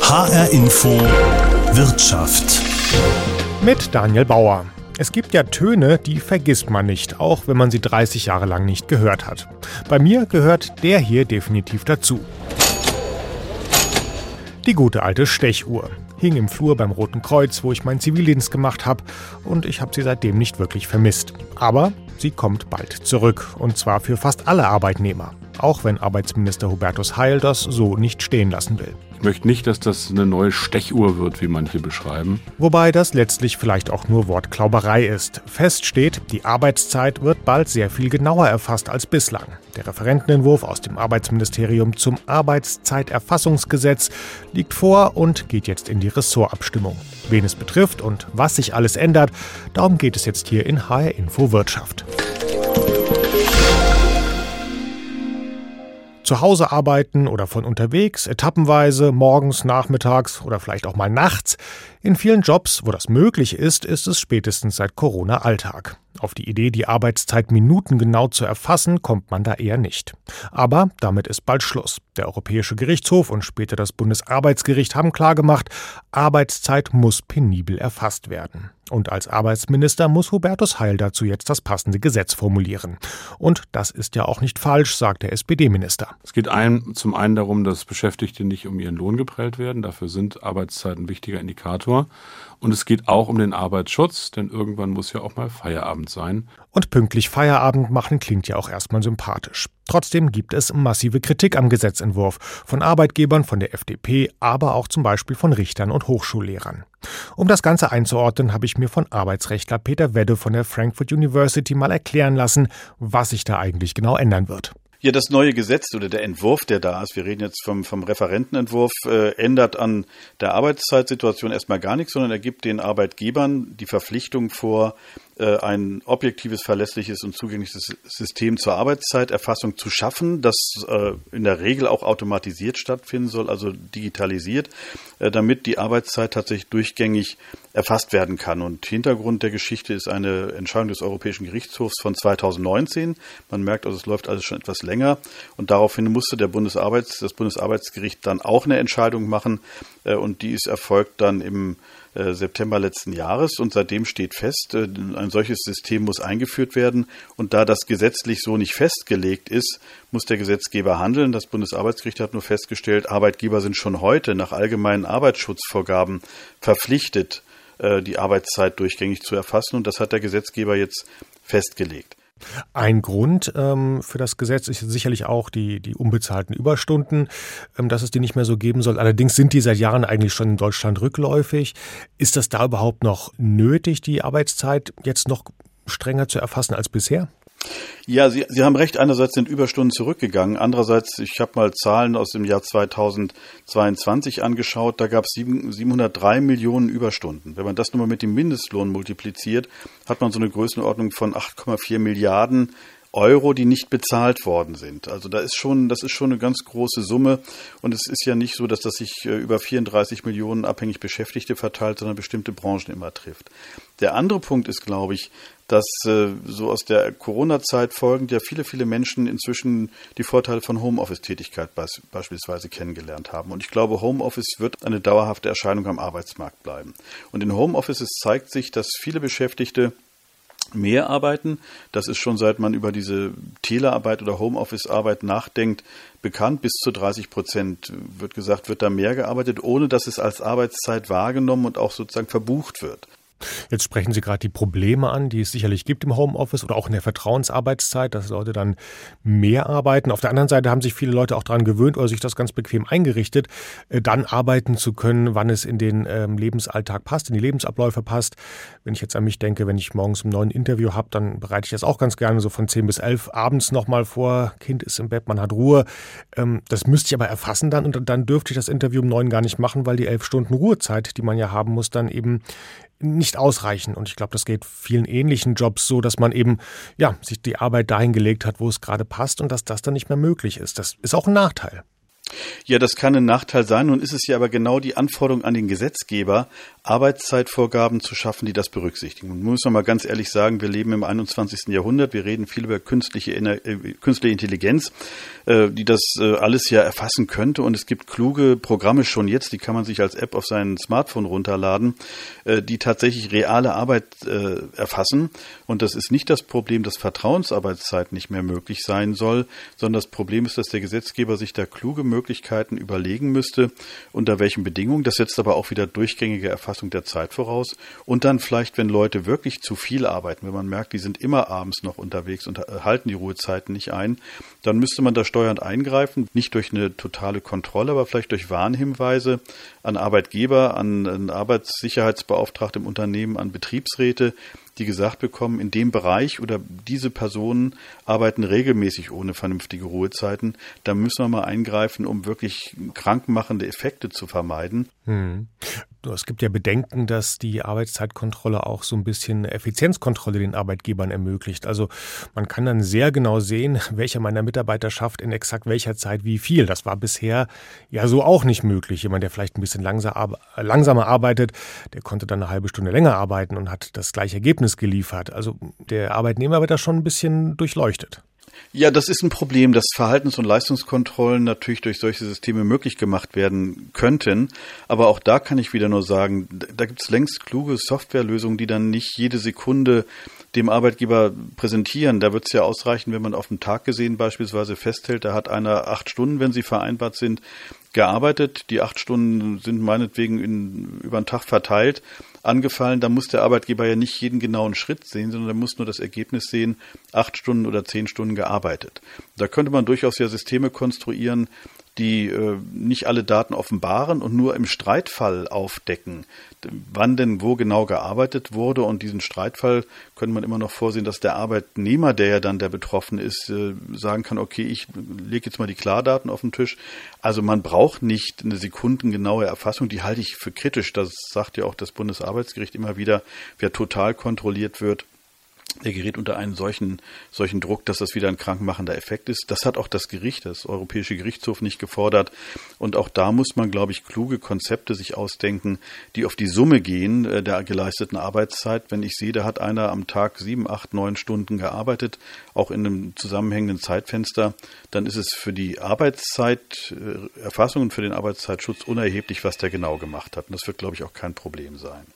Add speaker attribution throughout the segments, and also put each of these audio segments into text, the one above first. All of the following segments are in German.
Speaker 1: HR Info Wirtschaft.
Speaker 2: Mit Daniel Bauer. Es gibt ja Töne, die vergisst man nicht, auch wenn man sie 30 Jahre lang nicht gehört hat. Bei mir gehört der hier definitiv dazu. Die gute alte Stechuhr hing im Flur beim Roten Kreuz, wo ich meinen Zivildienst gemacht habe, und ich habe sie seitdem nicht wirklich vermisst. Aber sie kommt bald zurück, und zwar für fast alle Arbeitnehmer, auch wenn Arbeitsminister Hubertus Heil das so nicht stehen lassen will.
Speaker 3: Ich möchte nicht, dass das eine neue Stechuhr wird, wie manche beschreiben.
Speaker 2: Wobei das letztlich vielleicht auch nur Wortklauberei ist. Fest steht, die Arbeitszeit wird bald sehr viel genauer erfasst als bislang. Der Referentenentwurf aus dem Arbeitsministerium zum Arbeitszeiterfassungsgesetz liegt vor und geht jetzt in die Ressortabstimmung. Wen es betrifft und was sich alles ändert, darum geht es jetzt hier in HR Info Wirtschaft. Zu Hause arbeiten oder von unterwegs, etappenweise, morgens, nachmittags oder vielleicht auch mal nachts. In vielen Jobs, wo das möglich ist, ist es spätestens seit Corona Alltag. Auf die Idee, die Arbeitszeit minutengenau zu erfassen, kommt man da eher nicht. Aber damit ist bald Schluss. Der Europäische Gerichtshof und später das Bundesarbeitsgericht haben klargemacht, Arbeitszeit muss penibel erfasst werden. Und als Arbeitsminister muss Hubertus Heil dazu jetzt das passende Gesetz formulieren. Und das ist ja auch nicht falsch, sagt der SPD-Minister.
Speaker 3: Es geht ein, zum einen darum, dass Beschäftigte nicht um ihren Lohn geprellt werden. Dafür sind Arbeitszeiten ein wichtiger Indikator. Und es geht auch um den Arbeitsschutz, denn irgendwann muss ja auch mal Feierabend sein.
Speaker 2: Und pünktlich Feierabend machen klingt ja auch erstmal sympathisch. Trotzdem gibt es massive Kritik am Gesetzentwurf von Arbeitgebern, von der FDP, aber auch zum Beispiel von Richtern und Hochschullehrern. Um das Ganze einzuordnen, habe ich mir von Arbeitsrechtler Peter Wedde von der Frankfurt University mal erklären lassen, was sich da eigentlich genau ändern wird.
Speaker 4: Ja, das neue Gesetz oder der Entwurf, der da ist, wir reden jetzt vom, vom Referentenentwurf, äh, ändert an der Arbeitszeitsituation erstmal gar nichts, sondern er gibt den Arbeitgebern die Verpflichtung vor, ein objektives, verlässliches und zugängliches System zur Arbeitszeiterfassung zu schaffen, das äh, in der Regel auch automatisiert stattfinden soll, also digitalisiert, äh, damit die Arbeitszeit tatsächlich durchgängig erfasst werden kann. Und Hintergrund der Geschichte ist eine Entscheidung des Europäischen Gerichtshofs von 2019. Man merkt also, es läuft alles schon etwas länger. Und daraufhin musste der Bundesarbeits, das Bundesarbeitsgericht dann auch eine Entscheidung machen. Und die ist erfolgt dann im äh, September letzten Jahres und seitdem steht fest, äh, ein solches System muss eingeführt werden und da das gesetzlich so nicht festgelegt ist, muss der Gesetzgeber handeln. Das Bundesarbeitsgericht hat nur festgestellt, Arbeitgeber sind schon heute nach allgemeinen Arbeitsschutzvorgaben verpflichtet, äh, die Arbeitszeit durchgängig zu erfassen und das hat der Gesetzgeber jetzt festgelegt.
Speaker 2: Ein Grund ähm, für das Gesetz ist sicherlich auch die, die unbezahlten Überstunden, ähm, dass es die nicht mehr so geben soll. Allerdings sind die seit Jahren eigentlich schon in Deutschland rückläufig. Ist das da überhaupt noch nötig, die Arbeitszeit jetzt noch strenger zu erfassen als bisher?
Speaker 4: Ja, Sie, Sie haben recht. Einerseits sind Überstunden zurückgegangen. Andererseits, ich habe mal Zahlen aus dem Jahr 2022 angeschaut. Da gab es 703 Millionen Überstunden. Wenn man das nochmal mit dem Mindestlohn multipliziert, hat man so eine Größenordnung von 8,4 Milliarden Euro, die nicht bezahlt worden sind. Also da ist schon, das ist schon eine ganz große Summe. Und es ist ja nicht so, dass das sich äh, über 34 Millionen abhängig Beschäftigte verteilt, sondern bestimmte Branchen immer trifft. Der andere Punkt ist, glaube ich, dass äh, so aus der Corona-Zeit folgend ja viele, viele Menschen inzwischen die Vorteile von Homeoffice-Tätigkeit beispielsweise kennengelernt haben. Und ich glaube, Homeoffice wird eine dauerhafte Erscheinung am Arbeitsmarkt bleiben. Und in Homeoffices zeigt sich, dass viele Beschäftigte mehr arbeiten. Das ist schon seit man über diese Telearbeit oder Homeoffice-Arbeit nachdenkt, bekannt. Bis zu 30 Prozent wird gesagt, wird da mehr gearbeitet, ohne dass es als Arbeitszeit wahrgenommen und auch sozusagen verbucht wird.
Speaker 2: Jetzt sprechen Sie gerade die Probleme an, die es sicherlich gibt im Homeoffice oder auch in der Vertrauensarbeitszeit, dass Leute dann mehr arbeiten. Auf der anderen Seite haben sich viele Leute auch daran gewöhnt oder sich das ganz bequem eingerichtet, äh, dann arbeiten zu können, wann es in den ähm, Lebensalltag passt, in die Lebensabläufe passt. Wenn ich jetzt an mich denke, wenn ich morgens ein neues Interview habe, dann bereite ich das auch ganz gerne so von 10 bis 11 abends nochmal vor. Kind ist im Bett, man hat Ruhe. Ähm, das müsste ich aber erfassen dann und dann dürfte ich das Interview um 9 gar nicht machen, weil die 11 Stunden Ruhezeit, die man ja haben muss, dann eben nicht ausreichen. Und ich glaube, das geht vielen ähnlichen Jobs so, dass man eben ja, sich die Arbeit dahin gelegt hat, wo es gerade passt und dass das dann nicht mehr möglich ist. Das ist auch ein Nachteil.
Speaker 4: Ja, das kann ein Nachteil sein. Nun ist es ja aber genau die Anforderung an den Gesetzgeber, Arbeitszeitvorgaben zu schaffen, die das berücksichtigen. Und muss man mal ganz ehrlich sagen, wir leben im 21. Jahrhundert, wir reden viel über künstliche, äh, künstliche Intelligenz, äh, die das äh, alles ja erfassen könnte. Und es gibt kluge Programme schon jetzt, die kann man sich als App auf sein Smartphone runterladen, die tatsächlich reale Arbeit erfassen. Und das ist nicht das Problem, dass Vertrauensarbeitszeit nicht mehr möglich sein soll, sondern das Problem ist, dass der Gesetzgeber sich da kluge Möglichkeiten überlegen müsste, unter welchen Bedingungen. Das setzt aber auch wieder durchgängige Erfassung der Zeit voraus. Und dann vielleicht, wenn Leute wirklich zu viel arbeiten, wenn man merkt, die sind immer abends noch unterwegs und halten die Ruhezeiten nicht ein, dann müsste man da steuernd eingreifen, nicht durch eine totale Kontrolle, aber vielleicht durch Warnhinweise an Arbeitgeber, an, an Arbeitssicherheitsbeauftragte im Unternehmen, an Betriebsräte, die gesagt bekommen, in dem Bereich oder diese Personen arbeiten regelmäßig ohne vernünftige Ruhezeiten, da müssen wir mal eingreifen, um wirklich krankmachende Effekte zu vermeiden. Hm.
Speaker 2: Es gibt ja Bedenken, dass die Arbeitszeitkontrolle auch so ein bisschen Effizienzkontrolle den Arbeitgebern ermöglicht. Also man kann dann sehr genau sehen, welcher meiner Mitarbeiter schafft in exakt welcher Zeit wie viel. Das war bisher ja so auch nicht möglich. Jemand, der vielleicht ein bisschen langsamer arbeitet, der konnte dann eine halbe Stunde länger arbeiten und hat das gleiche Ergebnis geliefert. Also der Arbeitnehmer wird da schon ein bisschen durchleuchtet.
Speaker 4: Ja, das ist ein Problem, dass Verhaltens- und Leistungskontrollen natürlich durch solche Systeme möglich gemacht werden könnten. Aber auch da kann ich wieder nur sagen, da gibt es längst kluge Softwarelösungen, die dann nicht jede Sekunde dem Arbeitgeber präsentieren. Da wird es ja ausreichen, wenn man auf dem Tag gesehen beispielsweise festhält, da hat einer acht Stunden, wenn sie vereinbart sind, gearbeitet. Die acht Stunden sind meinetwegen in, über den Tag verteilt angefallen. Da muss der Arbeitgeber ja nicht jeden genauen Schritt sehen, sondern er muss nur das Ergebnis sehen, acht Stunden oder zehn Stunden gearbeitet. Da könnte man durchaus ja Systeme konstruieren, die äh, nicht alle Daten offenbaren und nur im Streitfall aufdecken, wann denn wo genau gearbeitet wurde. Und diesen Streitfall könnte man immer noch vorsehen, dass der Arbeitnehmer, der ja dann der Betroffene ist, äh, sagen kann, okay, ich lege jetzt mal die Klardaten auf den Tisch. Also man braucht nicht eine sekundengenaue Erfassung, die halte ich für kritisch. Das sagt ja auch das Bundesarbeitsgericht immer wieder, wer total kontrolliert wird der gerät unter einen solchen, solchen Druck, dass das wieder ein krankmachender Effekt ist. Das hat auch das Gericht, das Europäische Gerichtshof nicht gefordert. Und auch da muss man, glaube ich, kluge Konzepte sich ausdenken, die auf die Summe gehen äh, der geleisteten Arbeitszeit. Wenn ich sehe, da hat einer am Tag sieben, acht, neun Stunden gearbeitet, auch in einem zusammenhängenden Zeitfenster, dann ist es für die Arbeitszeiterfassung und für den Arbeitszeitschutz unerheblich, was der genau gemacht hat. Und das wird, glaube ich, auch kein Problem sein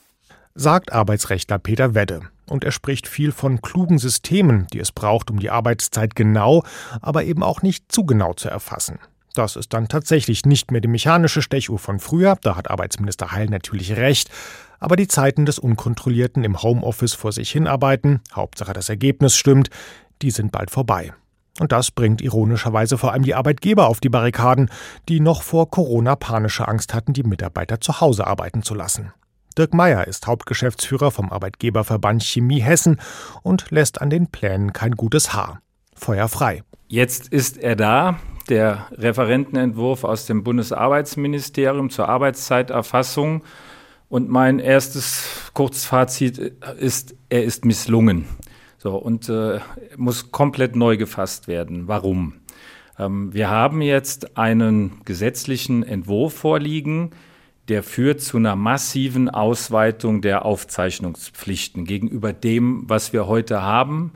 Speaker 2: sagt Arbeitsrechtler Peter Wedde. Und er spricht viel von klugen Systemen, die es braucht, um die Arbeitszeit genau, aber eben auch nicht zu genau zu erfassen. Das ist dann tatsächlich nicht mehr die mechanische Stechuhr von früher, da hat Arbeitsminister Heil natürlich recht, aber die Zeiten des Unkontrollierten im Homeoffice vor sich hinarbeiten, Hauptsache das Ergebnis stimmt, die sind bald vorbei. Und das bringt ironischerweise vor allem die Arbeitgeber auf die Barrikaden, die noch vor Corona panische Angst hatten, die Mitarbeiter zu Hause arbeiten zu lassen. Dirk Meyer ist Hauptgeschäftsführer vom Arbeitgeberverband Chemie Hessen und lässt an den Plänen kein gutes Haar. Feuer frei.
Speaker 5: Jetzt ist er da, der Referentenentwurf aus dem Bundesarbeitsministerium zur Arbeitszeiterfassung. Und mein erstes Kurzfazit ist, er ist misslungen. So, und äh, muss komplett neu gefasst werden. Warum? Ähm, wir haben jetzt einen gesetzlichen Entwurf vorliegen, der führt zu einer massiven Ausweitung der Aufzeichnungspflichten gegenüber dem, was wir heute haben,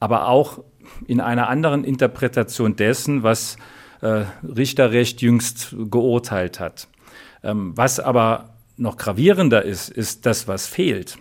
Speaker 5: aber auch in einer anderen Interpretation dessen, was äh, Richterrecht jüngst geurteilt hat. Ähm, was aber noch gravierender ist, ist das, was fehlt,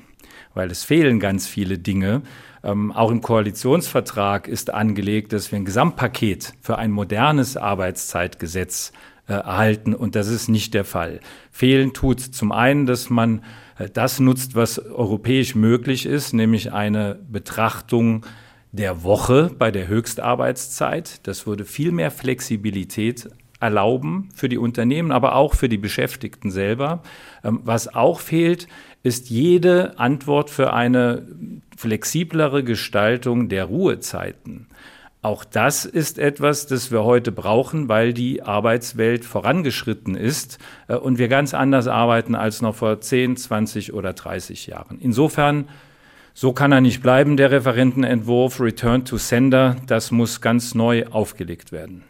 Speaker 5: weil es fehlen ganz viele Dinge. Ähm, auch im Koalitionsvertrag ist angelegt, dass wir ein Gesamtpaket für ein modernes Arbeitszeitgesetz äh, erhalten und das ist nicht der Fall. Fehlen tut zum einen, dass man äh, das nutzt, was europäisch möglich ist, nämlich eine Betrachtung der Woche bei der Höchstarbeitszeit. Das würde viel mehr Flexibilität erlauben für die Unternehmen, aber auch für die Beschäftigten selber. Ähm, was auch fehlt, ist jede Antwort für eine flexiblere Gestaltung der Ruhezeiten. Auch das ist etwas, das wir heute brauchen, weil die Arbeitswelt vorangeschritten ist äh, und wir ganz anders arbeiten als noch vor 10, 20 oder 30 Jahren. Insofern, so kann er nicht bleiben, der Referentenentwurf Return to Sender. Das muss ganz neu aufgelegt werden.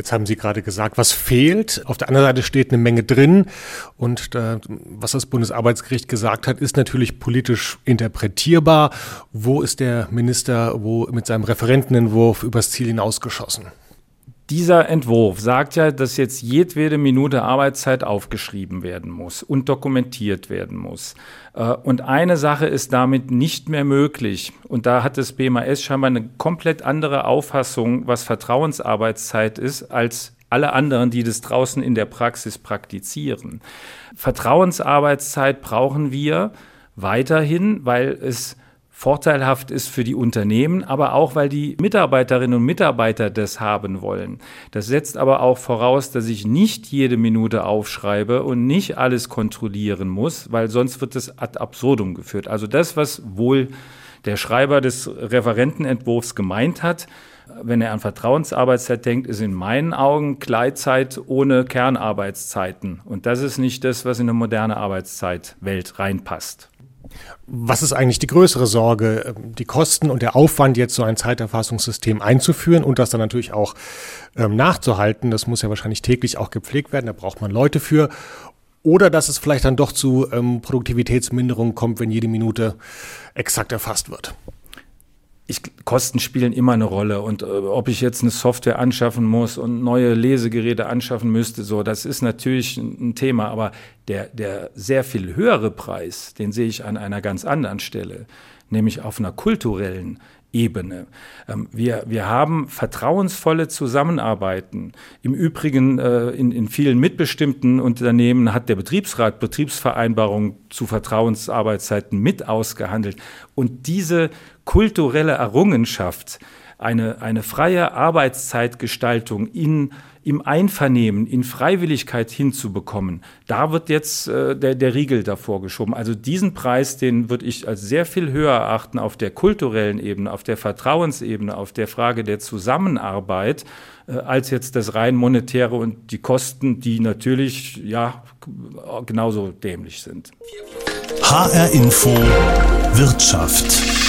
Speaker 2: Jetzt haben Sie gerade gesagt, was fehlt. Auf der anderen Seite steht eine Menge drin. Und äh, was das Bundesarbeitsgericht gesagt hat, ist natürlich politisch interpretierbar. Wo ist der Minister wo mit seinem Referentenentwurf übers Ziel hinausgeschossen?
Speaker 5: Dieser Entwurf sagt ja, dass jetzt jedwede Minute Arbeitszeit aufgeschrieben werden muss und dokumentiert werden muss. Äh, und eine Sache ist damit nicht mehr möglich. Und da hat das BMAS scheinbar eine komplett andere Auffassung, was Vertrauensarbeitszeit ist, als alle anderen, die das draußen in der Praxis praktizieren. Vertrauensarbeitszeit brauchen wir weiterhin, weil es vorteilhaft ist für die Unternehmen, aber auch, weil die Mitarbeiterinnen und Mitarbeiter das haben wollen. Das setzt aber auch voraus, dass ich nicht jede Minute aufschreibe und nicht alles kontrollieren muss, weil sonst wird es ad absurdum geführt. Also das, was wohl der Schreiber des Referentenentwurfs gemeint hat, wenn er an Vertrauensarbeitszeit denkt, ist in meinen Augen Gleitzeit ohne Kernarbeitszeiten. Und das ist nicht das, was in eine moderne Arbeitszeitwelt reinpasst.
Speaker 2: Was ist eigentlich die größere Sorge? Ähm, die Kosten und der Aufwand, jetzt so ein Zeiterfassungssystem einzuführen und das dann natürlich auch ähm, nachzuhalten. Das muss ja wahrscheinlich täglich auch gepflegt werden. Da braucht man Leute für. Oder dass es vielleicht dann doch zu ähm, Produktivitätsminderungen kommt, wenn jede Minute exakt erfasst wird
Speaker 5: ich, Kosten spielen immer eine Rolle und äh, ob ich jetzt eine Software anschaffen muss und neue Lesegeräte anschaffen müsste, so, das ist natürlich ein, Thema, aber der, der sehr viel höhere Preis, den sehe ich an einer ganz anderen Stelle, nämlich auf einer kulturellen Ebene. Ähm, wir, wir haben vertrauensvolle Zusammenarbeiten. Im Übrigen äh, in, in vielen mitbestimmten Unternehmen hat der Betriebsrat Betriebsvereinbarungen zu Vertrauensarbeitszeiten mit ausgehandelt. Und diese kulturelle Errungenschaft, eine, eine freie Arbeitszeitgestaltung in im Einvernehmen, in Freiwilligkeit hinzubekommen, da wird jetzt äh, der, der Riegel davor geschoben. Also diesen Preis, den würde ich als sehr viel höher erachten auf der kulturellen Ebene, auf der Vertrauensebene, auf der Frage der Zusammenarbeit, äh, als jetzt das rein monetäre und die Kosten, die natürlich ja genauso dämlich sind.
Speaker 1: HR Info Wirtschaft.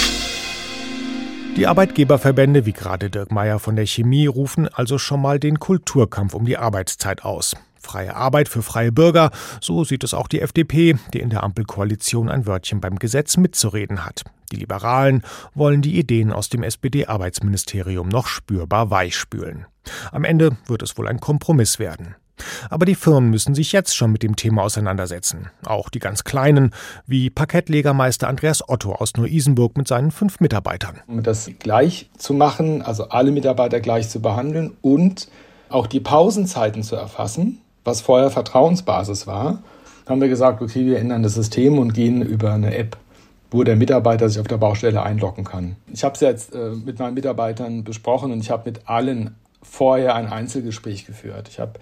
Speaker 2: Die Arbeitgeberverbände, wie gerade Dirk Meyer von der Chemie, rufen also schon mal den Kulturkampf um die Arbeitszeit aus. Freie Arbeit für freie Bürger, so sieht es auch die FDP, die in der Ampelkoalition ein Wörtchen beim Gesetz mitzureden hat. Die Liberalen wollen die Ideen aus dem SPD-Arbeitsministerium noch spürbar weichspülen. Am Ende wird es wohl ein Kompromiss werden. Aber die Firmen müssen sich jetzt schon mit dem Thema auseinandersetzen. Auch die ganz kleinen, wie Parkettlegermeister Andreas Otto aus Neu-Isenburg mit seinen fünf Mitarbeitern.
Speaker 6: Um das gleich zu machen, also alle Mitarbeiter gleich zu behandeln und auch die Pausenzeiten zu erfassen, was vorher Vertrauensbasis war, haben wir gesagt, okay, wir ändern das System und gehen über eine App wo der Mitarbeiter sich auf der Baustelle einloggen kann. Ich habe es jetzt äh, mit meinen Mitarbeitern besprochen und ich habe mit allen vorher ein Einzelgespräch geführt. Ich habe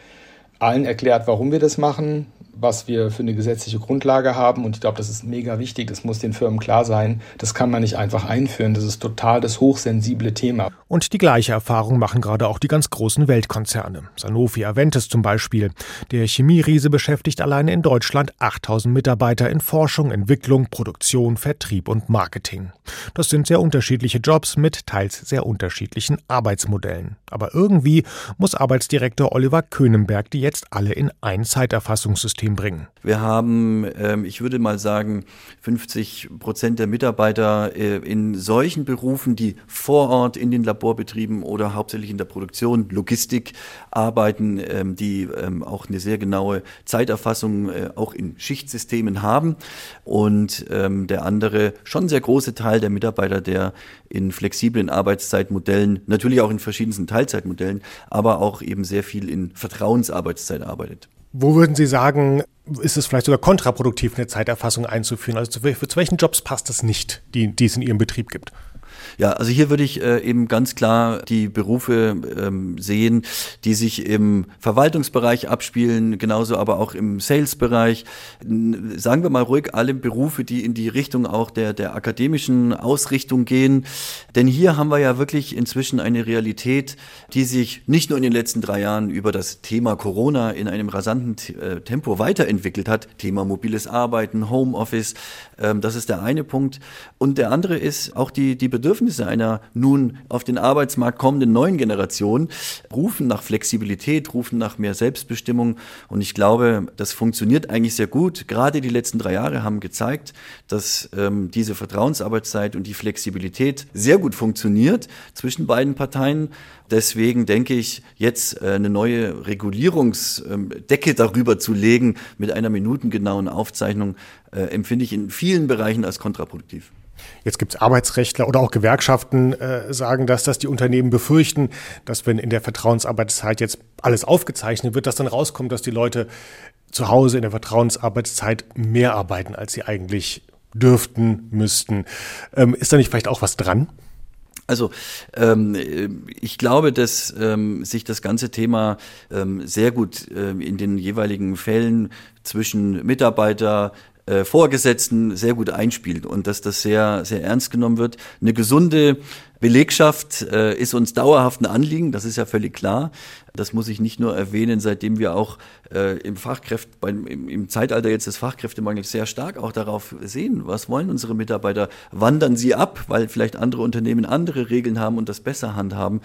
Speaker 6: allen erklärt, warum wir das machen, was wir für eine gesetzliche Grundlage haben. Und ich glaube, das ist mega wichtig. Das muss den Firmen klar sein. Das kann man nicht einfach einführen. Das ist total das hochsensible Thema.
Speaker 2: Und die gleiche Erfahrung machen gerade auch die ganz großen Weltkonzerne. Sanofi Aventis zum Beispiel. Der Chemieriese beschäftigt alleine in Deutschland 8000 Mitarbeiter in Forschung, Entwicklung, Produktion, Vertrieb und Marketing. Das sind sehr unterschiedliche Jobs mit teils sehr unterschiedlichen Arbeitsmodellen. Aber irgendwie muss Arbeitsdirektor Oliver Köhnenberg die jetzt alle in ein Zeiterfassungssystem bringen.
Speaker 7: Wir haben, ähm, ich würde mal sagen, 50 Prozent der Mitarbeiter äh, in solchen Berufen, die vor Ort in den Laborbetrieben oder hauptsächlich in der Produktion, Logistik arbeiten, ähm, die ähm, auch eine sehr genaue Zeiterfassung äh, auch in Schichtsystemen haben. Und der andere, schon sehr große Teil der Mitarbeiter, der in flexiblen Arbeitszeitmodellen, natürlich auch in verschiedensten Teilzeitmodellen, aber auch eben sehr viel in Vertrauensarbeitszeit arbeitet.
Speaker 2: Wo würden Sie sagen, ist es vielleicht sogar kontraproduktiv, eine Zeiterfassung einzuführen? Also zu, zu welchen Jobs passt das nicht, die, die es in Ihrem Betrieb gibt?
Speaker 7: Ja, also hier würde ich äh, eben ganz klar die Berufe ähm, sehen, die sich im Verwaltungsbereich abspielen, genauso aber auch im Sales-Bereich. Sagen wir mal ruhig alle Berufe, die in die Richtung auch der, der akademischen Ausrichtung gehen. Denn hier haben wir ja wirklich inzwischen eine Realität, die sich nicht nur in den letzten drei Jahren über das Thema Corona in einem rasanten äh, Tempo weiterentwickelt hat. Thema mobiles Arbeiten, Homeoffice, ähm, das ist der eine Punkt. Und der andere ist auch die, die Bedürfnisse Bedürfnisse einer nun auf den Arbeitsmarkt kommenden neuen Generation rufen nach Flexibilität, rufen nach mehr Selbstbestimmung. Und ich glaube, das funktioniert eigentlich sehr gut. Gerade die letzten drei Jahre haben gezeigt, dass ähm, diese Vertrauensarbeitszeit und die Flexibilität sehr gut funktioniert zwischen beiden Parteien. Deswegen denke ich, jetzt äh, eine neue Regulierungsdecke darüber zu legen mit einer minutengenauen Aufzeichnung, äh, empfinde ich in vielen Bereichen als kontraproduktiv.
Speaker 2: Jetzt gibt es Arbeitsrechtler oder auch Gewerkschaften, äh, sagen das, dass die Unternehmen befürchten, dass wenn in der Vertrauensarbeitszeit jetzt alles aufgezeichnet wird, dass dann rauskommt, dass die Leute zu Hause in der Vertrauensarbeitszeit mehr arbeiten, als sie eigentlich dürften, müssten. Ähm, ist da nicht vielleicht auch was dran?
Speaker 7: Also ähm, ich glaube, dass ähm, sich das ganze Thema ähm, sehr gut ähm, in den jeweiligen Fällen zwischen Mitarbeiter, Vorgesetzten sehr gut einspielt und dass das sehr, sehr ernst genommen wird. Eine gesunde Belegschaft äh, ist uns dauerhaft ein Anliegen, das ist ja völlig klar. Das muss ich nicht nur erwähnen, seitdem wir auch äh, im Fachkräft, beim, im, im Zeitalter jetzt des Fachkräftemangels sehr stark auch darauf sehen, was wollen unsere Mitarbeiter, wandern sie ab, weil vielleicht andere Unternehmen andere Regeln haben und das besser handhaben.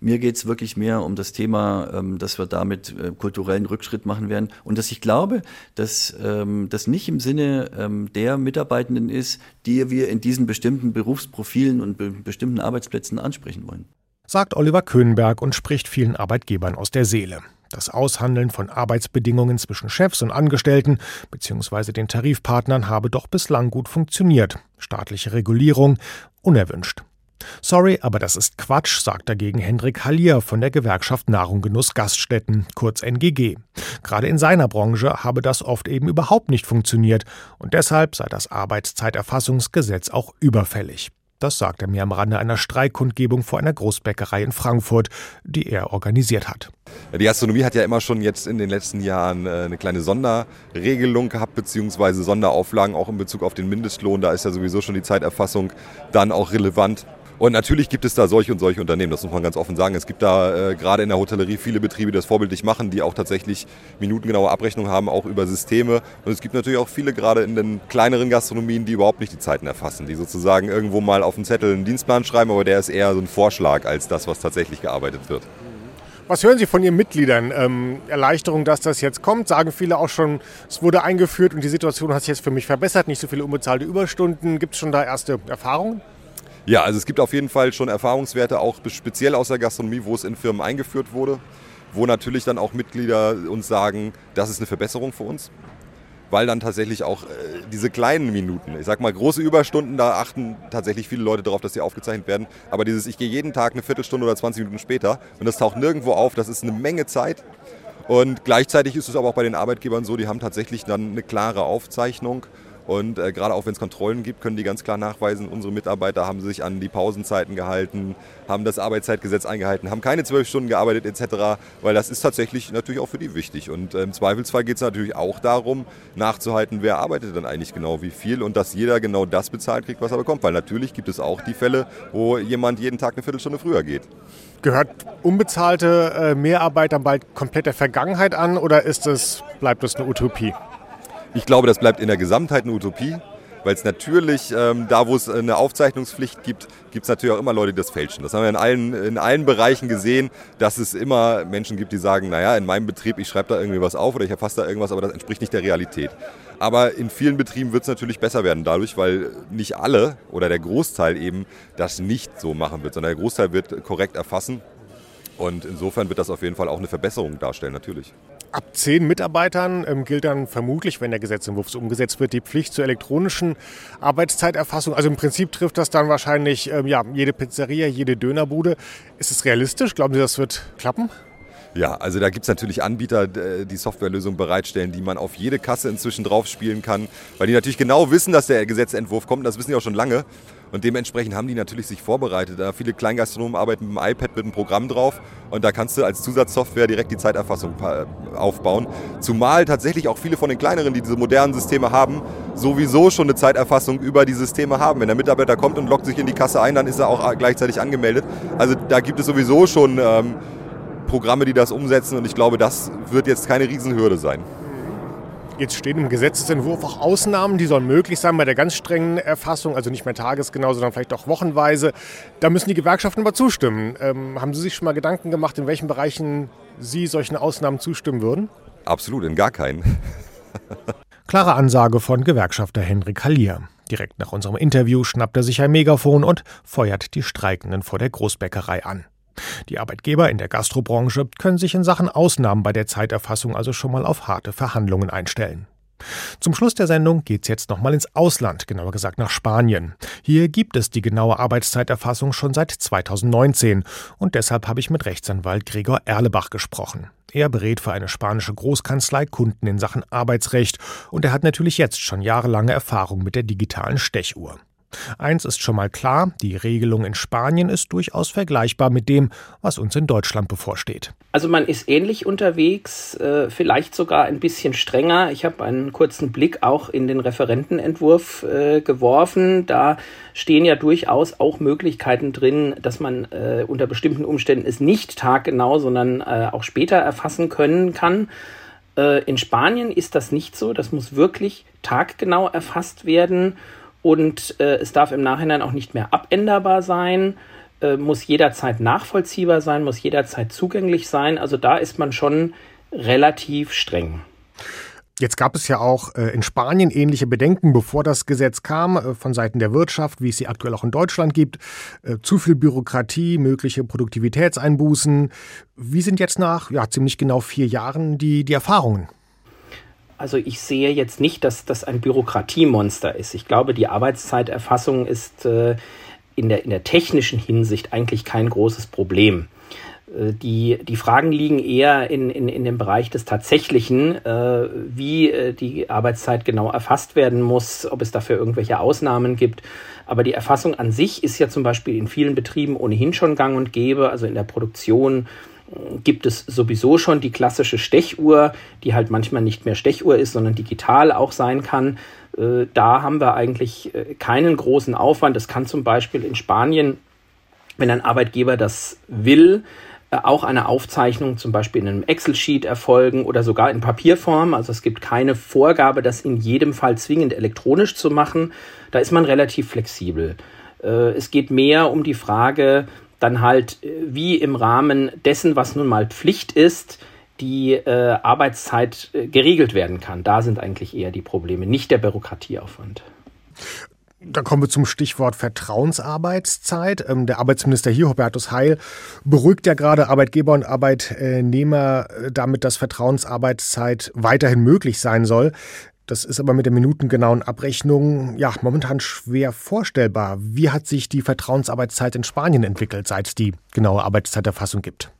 Speaker 7: Mir geht's wirklich mehr um das Thema, ähm, dass wir damit äh, kulturellen Rückschritt machen werden und dass ich glaube, dass ähm, das nicht im Sinne ähm, der Mitarbeitenden ist, die wir in diesen bestimmten Berufsprofilen und be bestimmten Arbeitsplätzen ansprechen wollen.
Speaker 2: Sagt Oliver Köhnberg und spricht vielen Arbeitgebern aus der Seele. Das Aushandeln von Arbeitsbedingungen zwischen Chefs und Angestellten bzw. den Tarifpartnern habe doch bislang gut funktioniert. Staatliche Regulierung unerwünscht. Sorry, aber das ist Quatsch, sagt dagegen Hendrik Hallier von der Gewerkschaft Nahrung Genuss Gaststätten, kurz NGG. Gerade in seiner Branche habe das oft eben überhaupt nicht funktioniert und deshalb sei das Arbeitszeiterfassungsgesetz auch überfällig. Das sagt er mir am Rande einer Streikkundgebung vor einer Großbäckerei in Frankfurt, die er organisiert hat.
Speaker 8: Die Gastronomie hat ja immer schon jetzt in den letzten Jahren äh, eine kleine Sonderregelung gehabt, beziehungsweise Sonderauflagen auch in Bezug auf den Mindestlohn. Da ist ja sowieso schon die Zeiterfassung dann auch relevant. Und natürlich gibt es da solche und solche Unternehmen, das muss man ganz offen sagen. Es gibt da äh, gerade in der Hotellerie viele Betriebe, die das vorbildlich machen, die auch tatsächlich minutengenaue Abrechnungen haben, auch über Systeme. Und es gibt natürlich auch viele gerade in den kleineren Gastronomien, die überhaupt nicht die Zeiten erfassen, die sozusagen irgendwo mal auf den Zettel einen Dienstplan schreiben, aber der ist eher so ein Vorschlag als das, was tatsächlich gearbeitet wird.
Speaker 2: Was hören Sie von Ihren Mitgliedern? Ähm, Erleichterung, dass das jetzt kommt, sagen viele auch schon, es wurde eingeführt und die Situation hat sich jetzt für mich verbessert, nicht so viele unbezahlte Überstunden. Gibt es schon da erste Erfahrungen?
Speaker 8: Ja, also es gibt auf jeden Fall schon Erfahrungswerte, auch speziell aus der Gastronomie, wo es in Firmen eingeführt wurde, wo natürlich dann auch Mitglieder uns sagen, das ist eine Verbesserung für uns. Weil dann tatsächlich auch äh, diese kleinen Minuten, ich sag mal große Überstunden, da achten tatsächlich viele Leute darauf, dass sie aufgezeichnet werden. Aber dieses, ich gehe jeden Tag eine Viertelstunde oder 20 Minuten später und das taucht nirgendwo auf, das ist eine Menge Zeit. Und gleichzeitig ist es aber auch bei den Arbeitgebern so, die haben tatsächlich dann eine klare Aufzeichnung und äh, gerade auch wenn es Kontrollen gibt, können die ganz klar nachweisen, unsere Mitarbeiter haben sich an die Pausenzeiten gehalten, haben das Arbeitszeitgesetz eingehalten, haben keine zwölf Stunden gearbeitet etc., weil das ist tatsächlich natürlich auch für die wichtig. Und äh, im Zweifelsfall geht es natürlich auch darum, nachzuhalten, wer arbeitet dann eigentlich genau wie viel und dass jeder genau das bezahlt kriegt, was er bekommt. Weil natürlich gibt es auch die Fälle, wo jemand jeden Tag eine Viertelstunde früher geht.
Speaker 2: Gehört unbezahlte äh, Mehrarbeit dann bald komplett der Vergangenheit an oder ist es, bleibt es eine Utopie?
Speaker 8: Ich glaube, das bleibt in der Gesamtheit eine Utopie, weil es natürlich, ähm, da wo es eine Aufzeichnungspflicht gibt, gibt es natürlich auch immer Leute, die das fälschen. Das haben wir in allen, in allen Bereichen gesehen, dass es immer Menschen gibt, die sagen, naja, in meinem Betrieb, ich schreibe da irgendwie was auf oder ich erfasse da irgendwas, aber das entspricht nicht der Realität. Aber in vielen Betrieben wird es natürlich besser werden dadurch, weil nicht alle oder der Großteil eben das nicht so machen wird, sondern der Großteil wird korrekt erfassen. Und insofern wird das auf jeden Fall auch eine Verbesserung darstellen, natürlich.
Speaker 2: Ab zehn Mitarbeitern ähm, gilt dann vermutlich, wenn der Gesetzentwurf so umgesetzt wird, die Pflicht zur elektronischen Arbeitszeiterfassung. Also im Prinzip trifft das dann wahrscheinlich ähm, ja, jede Pizzeria, jede Dönerbude. Ist es realistisch? Glauben Sie, das wird klappen?
Speaker 8: Ja, also da gibt es natürlich Anbieter, die Softwarelösungen bereitstellen, die man auf jede Kasse inzwischen drauf spielen kann, weil die natürlich genau wissen, dass der Gesetzentwurf kommt. Das wissen die auch schon lange. Und dementsprechend haben die natürlich sich vorbereitet. Viele Kleingastronomen arbeiten mit dem iPad mit einem Programm drauf und da kannst du als Zusatzsoftware direkt die Zeiterfassung aufbauen. Zumal tatsächlich auch viele von den kleineren, die diese modernen Systeme haben, sowieso schon eine Zeiterfassung über die Systeme haben. Wenn der Mitarbeiter kommt und loggt sich in die Kasse ein, dann ist er auch gleichzeitig angemeldet. Also da gibt es sowieso schon ähm, Programme, die das umsetzen und ich glaube, das wird jetzt keine Riesenhürde sein.
Speaker 2: Jetzt stehen im Gesetzesentwurf auch Ausnahmen, die sollen möglich sein bei der ganz strengen Erfassung, also nicht mehr tagesgenau, sondern vielleicht auch wochenweise. Da müssen die Gewerkschaften aber zustimmen. Ähm, haben Sie sich schon mal Gedanken gemacht, in welchen Bereichen Sie solchen Ausnahmen zustimmen würden?
Speaker 8: Absolut, in gar keinen.
Speaker 2: Klare Ansage von Gewerkschafter Henrik Hallier. Direkt nach unserem Interview schnappt er sich ein Megafon und feuert die Streikenden vor der Großbäckerei an. Die Arbeitgeber in der Gastrobranche können sich in Sachen Ausnahmen bei der Zeiterfassung also schon mal auf harte Verhandlungen einstellen. Zum Schluss der Sendung geht's jetzt nochmal ins Ausland, genauer gesagt nach Spanien. Hier gibt es die genaue Arbeitszeiterfassung schon seit 2019 und deshalb habe ich mit Rechtsanwalt Gregor Erlebach gesprochen. Er berät für eine spanische Großkanzlei Kunden in Sachen Arbeitsrecht und er hat natürlich jetzt schon jahrelange Erfahrung mit der digitalen Stechuhr. Eins ist schon mal klar, die Regelung in Spanien ist durchaus vergleichbar mit dem, was uns in Deutschland bevorsteht.
Speaker 9: Also man ist ähnlich unterwegs, äh, vielleicht sogar ein bisschen strenger. Ich habe einen kurzen Blick auch in den Referentenentwurf äh, geworfen. Da stehen ja durchaus auch Möglichkeiten drin, dass man äh, unter bestimmten Umständen es nicht taggenau, sondern auch später erfassen können kann. In Spanien ist das nicht so. Das muss wirklich taggenau erfasst werden und äh, es darf im Nachhinein auch nicht mehr abänderbar sein, äh, muss jederzeit nachvollziehbar sein, muss jederzeit zugänglich sein. Also da ist man schon relativ streng.
Speaker 2: Jetzt gab es ja auch äh, in Spanien ähnliche Bedenken, bevor das Gesetz kam, äh, von Seiten der Wirtschaft, wie es sie aktuell auch in Deutschland gibt. Äh, zu viel Bürokratie, mögliche Produktivitätseinbußen. Wie sind jetzt nach ja, ziemlich genau vier Jahren die, die Erfahrungen?
Speaker 9: Also ich sehe jetzt nicht, dass das ein Bürokratiemonster ist. Ich glaube, die Arbeitszeiterfassung ist äh, in, der, in der technischen Hinsicht eigentlich kein großes Problem. Äh, die, die Fragen liegen eher in, in, in dem Bereich des Tatsächlichen, äh, wie äh, die Arbeitszeit genau erfasst werden muss, ob es dafür irgendwelche Ausnahmen gibt. Aber die Erfassung an sich ist ja zum Beispiel in vielen Betrieben ohnehin schon gang und gäbe, also in der Produktion gibt es sowieso schon die klassische Stechuhr, die halt manchmal nicht mehr Stechuhr ist, sondern digital auch sein kann. Äh, da haben wir eigentlich äh, keinen großen Aufwand. Es kann zum Beispiel in Spanien, wenn ein Arbeitgeber das will, äh, auch eine Aufzeichnung zum Beispiel in einem Excel-Sheet erfolgen oder sogar in Papierform. Also es gibt keine Vorgabe, das in jedem Fall zwingend elektronisch zu machen. Da ist man relativ flexibel. Es geht mehr um die Frage, dann halt äh, wie im Rahmen dessen, was nun mal Pflicht ist, die äh, Arbeitszeit äh, geregelt werden kann. Da sind eigentlich eher die Probleme, nicht der Bürokratieaufwand.
Speaker 2: Da kommen wir zum Stichwort Vertrauensarbeitszeit. Ähm, der Arbeitsminister hier, Hubertus Heil, beruhigt ja gerade Arbeitgeber und Arbeitnehmer äh, damit, dass Vertrauensarbeitszeit weiterhin möglich sein soll. Das ist aber mit der minutengenauen Abrechnung ja momentan schwer vorstellbar. Wie hat sich die Vertrauensarbeitszeit in Spanien entwickelt, seit es die genaue Arbeitszeiterfassung gibt?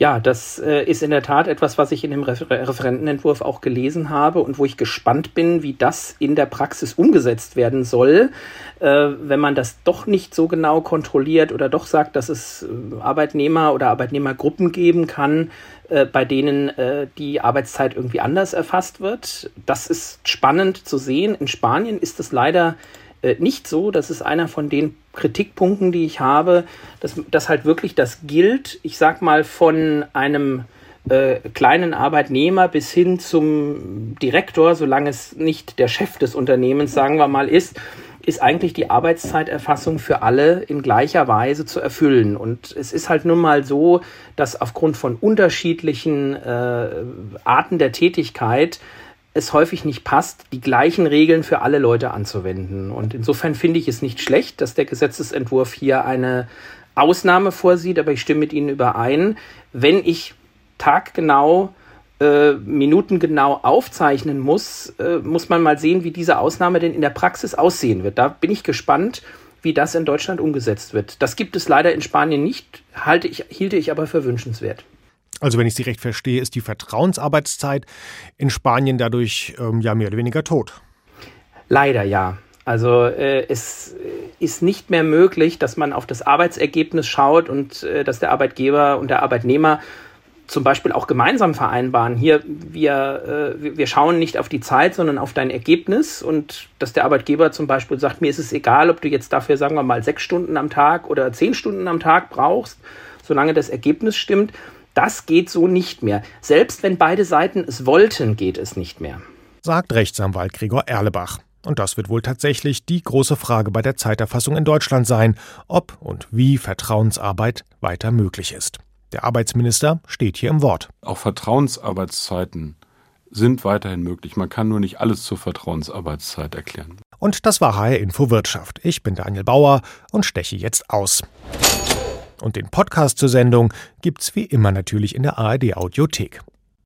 Speaker 9: Ja, das äh, ist in der Tat etwas, was ich in dem Refer Referentenentwurf auch gelesen habe und wo ich gespannt bin, wie das in der Praxis umgesetzt werden soll, äh, wenn man das doch nicht so genau kontrolliert oder doch sagt, dass es äh, Arbeitnehmer oder Arbeitnehmergruppen geben kann, äh, bei denen äh, die Arbeitszeit irgendwie anders erfasst wird. Das ist spannend zu sehen. In Spanien ist es leider äh, nicht so. Das ist einer von den Kritikpunkten, die ich habe, dass, dass halt wirklich das gilt, ich sag mal, von einem äh, kleinen Arbeitnehmer bis hin zum Direktor, solange es nicht der Chef des Unternehmens, sagen wir mal, ist, ist eigentlich die Arbeitszeiterfassung für alle in gleicher Weise zu erfüllen. Und es ist halt nun mal so, dass aufgrund von unterschiedlichen äh, Arten der Tätigkeit es häufig nicht passt, die gleichen Regeln für alle Leute anzuwenden. Und insofern finde ich es nicht schlecht, dass der Gesetzesentwurf hier eine Ausnahme vorsieht, aber ich stimme mit Ihnen überein, wenn ich taggenau äh, minutengenau aufzeichnen muss, äh, muss man mal sehen, wie diese Ausnahme denn in der Praxis aussehen wird. Da bin ich gespannt, wie das in Deutschland umgesetzt wird. Das gibt es leider in Spanien nicht, halte ich, hielte ich aber für wünschenswert.
Speaker 2: Also wenn ich Sie recht verstehe, ist die Vertrauensarbeitszeit in Spanien dadurch ähm, ja mehr oder weniger tot.
Speaker 9: Leider ja. Also äh, es ist nicht mehr möglich, dass man auf das Arbeitsergebnis schaut und äh, dass der Arbeitgeber und der Arbeitnehmer zum Beispiel auch gemeinsam vereinbaren. Hier, wir, äh, wir schauen nicht auf die Zeit, sondern auf dein Ergebnis und dass der Arbeitgeber zum Beispiel sagt, mir ist es egal, ob du jetzt dafür, sagen wir mal, sechs Stunden am Tag oder zehn Stunden am Tag brauchst, solange das Ergebnis stimmt. Das geht so nicht mehr. Selbst wenn beide Seiten es wollten, geht es nicht mehr.
Speaker 2: sagt Rechtsanwalt Gregor Erlebach. Und das wird wohl tatsächlich die große Frage bei der Zeiterfassung in Deutschland sein, ob und wie Vertrauensarbeit weiter möglich ist. Der Arbeitsminister steht hier im Wort.
Speaker 3: Auch Vertrauensarbeitszeiten sind weiterhin möglich. Man kann nur nicht alles zur Vertrauensarbeitszeit erklären.
Speaker 2: Und das war HR Info Wirtschaft. Ich bin Daniel Bauer und steche jetzt aus. Und den Podcast zur Sendung gibt's wie immer natürlich in der ARD Audiothek.